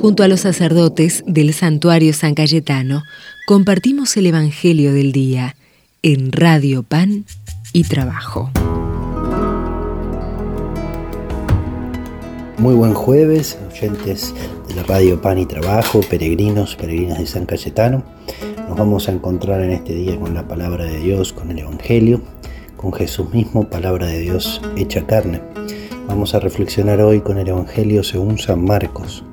Junto a los sacerdotes del santuario San Cayetano, compartimos el Evangelio del Día en Radio Pan y Trabajo. Muy buen jueves, oyentes de la Radio Pan y Trabajo, peregrinos, peregrinas de San Cayetano. Nos vamos a encontrar en este día con la palabra de Dios, con el Evangelio, con Jesús mismo, palabra de Dios hecha carne. Vamos a reflexionar hoy con el Evangelio según San Marcos.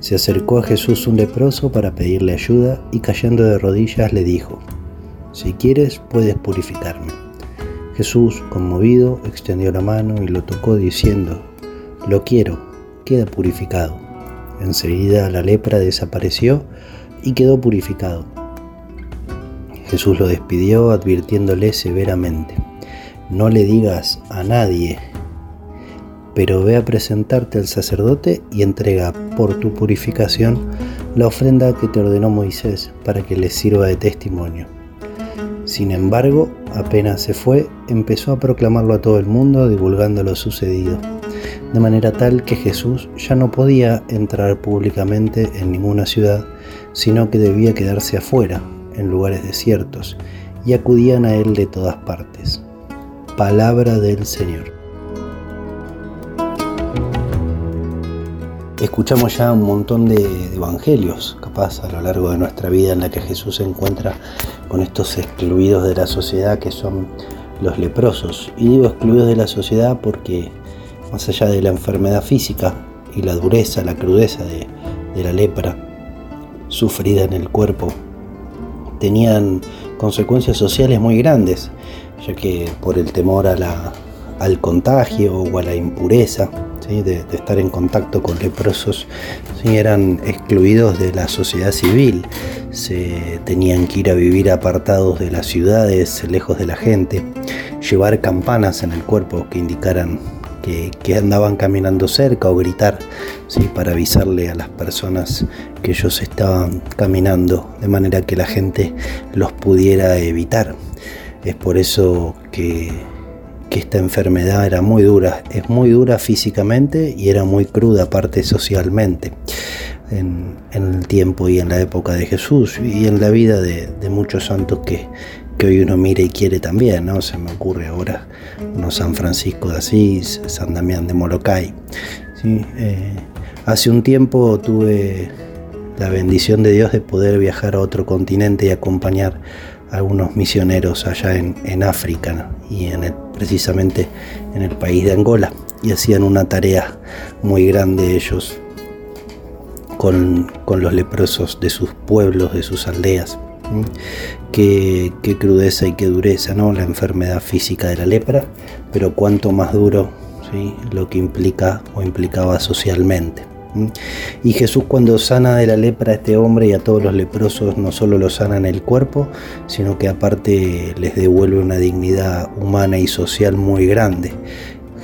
Se acercó a Jesús un leproso para pedirle ayuda y cayendo de rodillas le dijo, Si quieres puedes purificarme. Jesús, conmovido, extendió la mano y lo tocó diciendo, Lo quiero, queda purificado. Enseguida la lepra desapareció y quedó purificado. Jesús lo despidió advirtiéndole severamente, No le digas a nadie pero ve a presentarte al sacerdote y entrega por tu purificación la ofrenda que te ordenó Moisés para que le sirva de testimonio. Sin embargo, apenas se fue, empezó a proclamarlo a todo el mundo, divulgando lo sucedido, de manera tal que Jesús ya no podía entrar públicamente en ninguna ciudad, sino que debía quedarse afuera, en lugares desiertos, y acudían a él de todas partes. Palabra del Señor. Escuchamos ya un montón de, evangelios, capaz a lo largo de nuestra vida, en la que Jesús se encuentra con estos excluidos de la sociedad que son los leprosos. Y digo excluidos de la sociedad porque más allá de la enfermedad física y la dureza, la crudeza de, la lepra sufrida en el cuerpo, tenían consecuencias sociales muy grandes, ya que por el temor al contagio o a la impureza, de, estar en contacto con leprosos, eran excluidos de la sociedad civil, se tenían que ir a vivir apartados de las ciudades, lejos de la gente, llevar campanas en el cuerpo que indicaran que, andaban caminando cerca o gritar ¿sí? para avisarle a las personas que ellos estaban caminando, de manera que la gente los pudiera evitar. Es por eso que que esta enfermedad era muy dura, es muy dura físicamente y era muy cruda aparte socialmente en, el tiempo y en la época de Jesús y en la vida de, muchos santos que, hoy uno mira y quiere también, ¿no? Se me ocurre ahora uno San Francisco de Asís, San Damián de Molokai. Eh, hace un tiempo tuve la bendición de Dios de poder viajar a otro continente y acompañar algunos misioneros allá en, en África y en el precisamente en el país de Angola, y hacían una tarea muy grande ellos con, los leprosos de sus pueblos, de sus aldeas. Qué, crudeza y qué dureza, ¿no? La enfermedad física de la lepra, pero cuánto más duro ¿sí? lo que implica o implicaba socialmente. Y Jesús cuando sana de la lepra a este hombre y a todos los leprosos, no solo lo sana en el cuerpo, sino que aparte les devuelve una dignidad humana y social muy grande.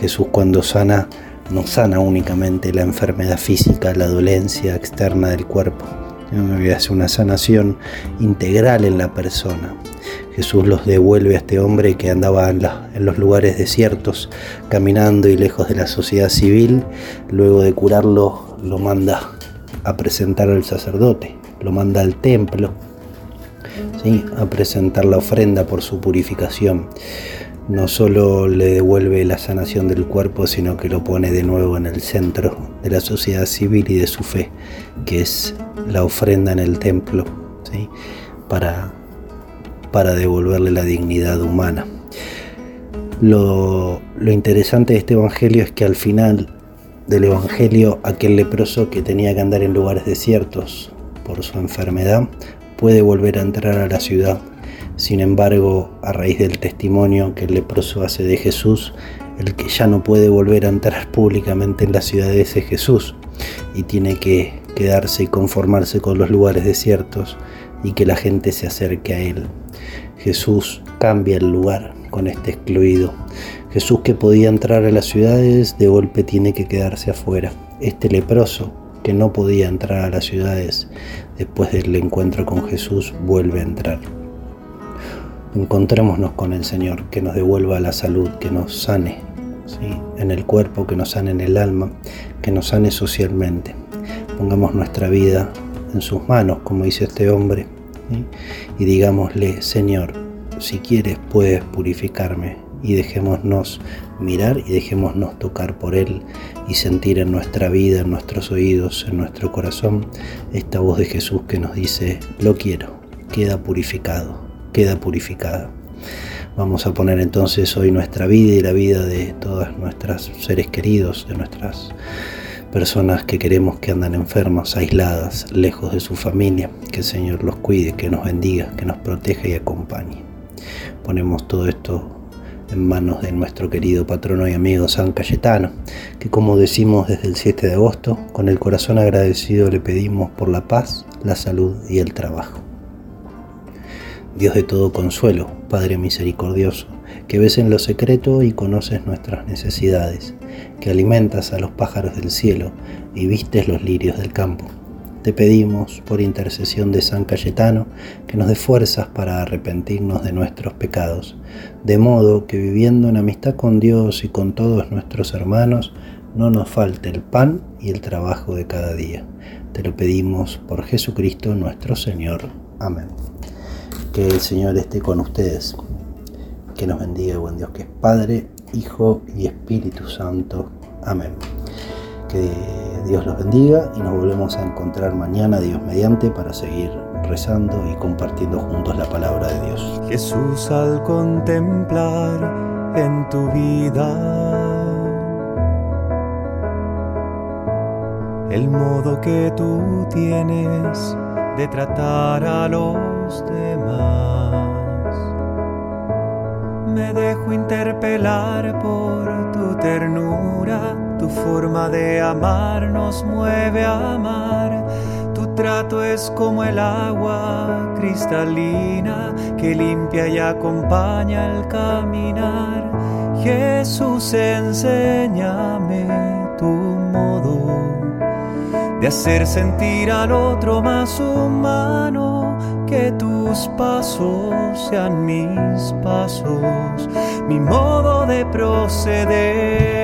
Jesús cuando sana, no sana únicamente la enfermedad física, la dolencia externa del cuerpo, hace una sanación integral en la persona. Jesús los devuelve a este hombre que andaba en, los lugares desiertos, caminando y lejos de la sociedad civil. Luego de curarlo, lo manda a presentar al sacerdote, lo manda al templo, ¿sí? a presentar la ofrenda por su purificación. No solo le devuelve la sanación del cuerpo, sino que lo pone de nuevo en el centro de la sociedad civil y de su fe, que es la ofrenda en el templo, ¿sí? para para devolverle la dignidad humana. Lo, interesante de este Evangelio es que al final del Evangelio aquel leproso que tenía que andar en lugares desiertos por su enfermedad puede volver a entrar a la ciudad. Sin embargo, a raíz del testimonio que el leproso hace de Jesús, el que ya no puede volver a entrar públicamente en la ciudad es Jesús y tiene que quedarse y conformarse con los lugares desiertos y que la gente se acerque a Él. Jesús cambia el lugar con este excluido. Jesús que podía entrar a las ciudades, de golpe tiene que quedarse afuera. Este leproso que no podía entrar a las ciudades, después del encuentro con Jesús, vuelve a entrar. Encontrémonos con el Señor, que nos devuelva la salud, que nos sane en el cuerpo, que nos sane en el alma, que nos sane socialmente pongamos nuestra vida en sus manos, como dice este hombre, y digámosle, Señor, si quieres puedes purificarme y dejémonos mirar y dejémonos tocar por Él y sentir en nuestra vida, en nuestros oídos, en nuestro corazón, esta voz de Jesús que nos dice, lo quiero, queda purificado, queda purificada. Vamos a poner entonces hoy nuestra vida y la vida de todas nuestras seres queridos, de nuestras personas que queremos que andan enfermas, aisladas, lejos de su familia. Que el Señor los cuide, que nos bendiga, que nos proteja y acompañe. Ponemos todo esto en manos de nuestro querido patrono y amigo San Cayetano, que como decimos desde el 7 de agosto, con el corazón agradecido le pedimos por la paz, la salud y el trabajo. Dios de todo consuelo, Padre misericordioso, que ves en lo secreto y conoces nuestras necesidades, que alimentas a los pájaros del cielo y vistes los lirios del campo. Te pedimos, por intercesión de San Cayetano, que nos dé fuerzas para arrepentirnos de nuestros pecados, de modo que viviendo en amistad con Dios y con todos nuestros hermanos, no nos falte el pan y el trabajo de cada día. Te lo pedimos por Jesucristo nuestro Señor. Amén. Que el Señor esté con ustedes. Que nos bendiga, buen Dios, que es Padre, Hijo y Espíritu Santo. Amén. Que Dios los bendiga y nos volvemos a encontrar mañana, Dios mediante, para seguir rezando y compartiendo juntos la palabra de Dios. Jesús, al contemplar en tu vida el modo que tú tienes de tratar a los demás. Me dejo interpelar por tu ternura, tu forma de amar nos mueve a amar. Tu trato es como el agua cristalina que limpia y acompaña el caminar. Jesús, enséñame tu modo de hacer sentir al otro más humano, que tus pasos sean mis pasos, mi modo de proceder.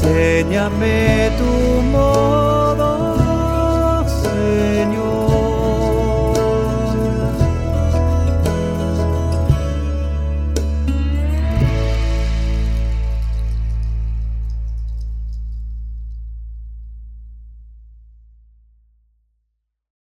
Enséñame tu modo.